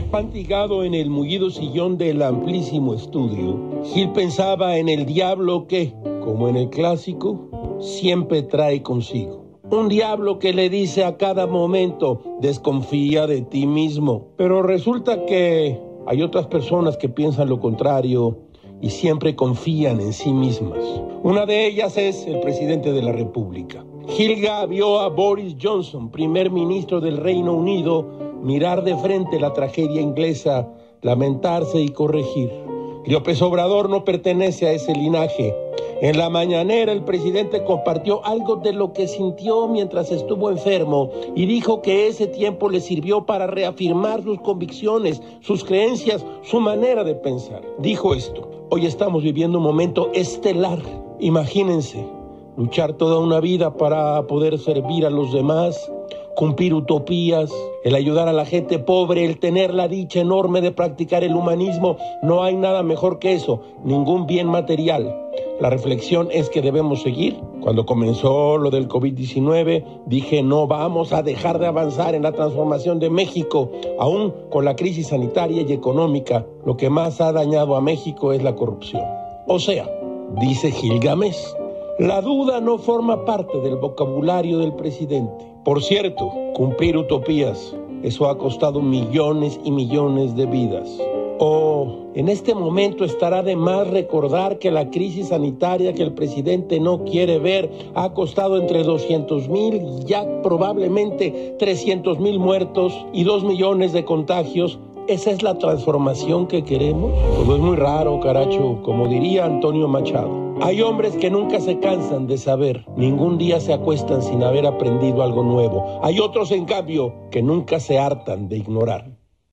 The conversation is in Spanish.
Afantigado en el mullido sillón del amplísimo estudio, Gil pensaba en el diablo que, como en el clásico, siempre trae consigo. Un diablo que le dice a cada momento, desconfía de ti mismo. Pero resulta que hay otras personas que piensan lo contrario y siempre confían en sí mismas. Una de ellas es el presidente de la República. Gilga vio a Boris Johnson, primer ministro del Reino Unido, mirar de frente la tragedia inglesa, lamentarse y corregir. López Obrador no pertenece a ese linaje. En la mañanera el presidente compartió algo de lo que sintió mientras estuvo enfermo y dijo que ese tiempo le sirvió para reafirmar sus convicciones, sus creencias, su manera de pensar. Dijo esto, hoy estamos viviendo un momento estelar. Imagínense, luchar toda una vida para poder servir a los demás, cumplir utopías, el ayudar a la gente pobre, el tener la dicha enorme de practicar el humanismo, no hay nada mejor que eso, ningún bien material. La reflexión es que debemos seguir. Cuando comenzó lo del COVID-19, dije, no vamos a dejar de avanzar en la transformación de México, aún con la crisis sanitaria y económica. Lo que más ha dañado a México es la corrupción. O sea, dice Gilgamesh, la duda no forma parte del vocabulario del presidente. Por cierto, cumplir utopías, eso ha costado millones y millones de vidas. O en este momento estará de más recordar que la crisis sanitaria que el presidente no quiere ver ha costado entre 200 mil, ya probablemente 300 mil muertos y 2 millones de contagios ¿Esa es la transformación que queremos? Pues es muy raro, caracho, como diría Antonio Machado. Hay hombres que nunca se cansan de saber, ningún día se acuestan sin haber aprendido algo nuevo. Hay otros, en cambio, que nunca se hartan de ignorar.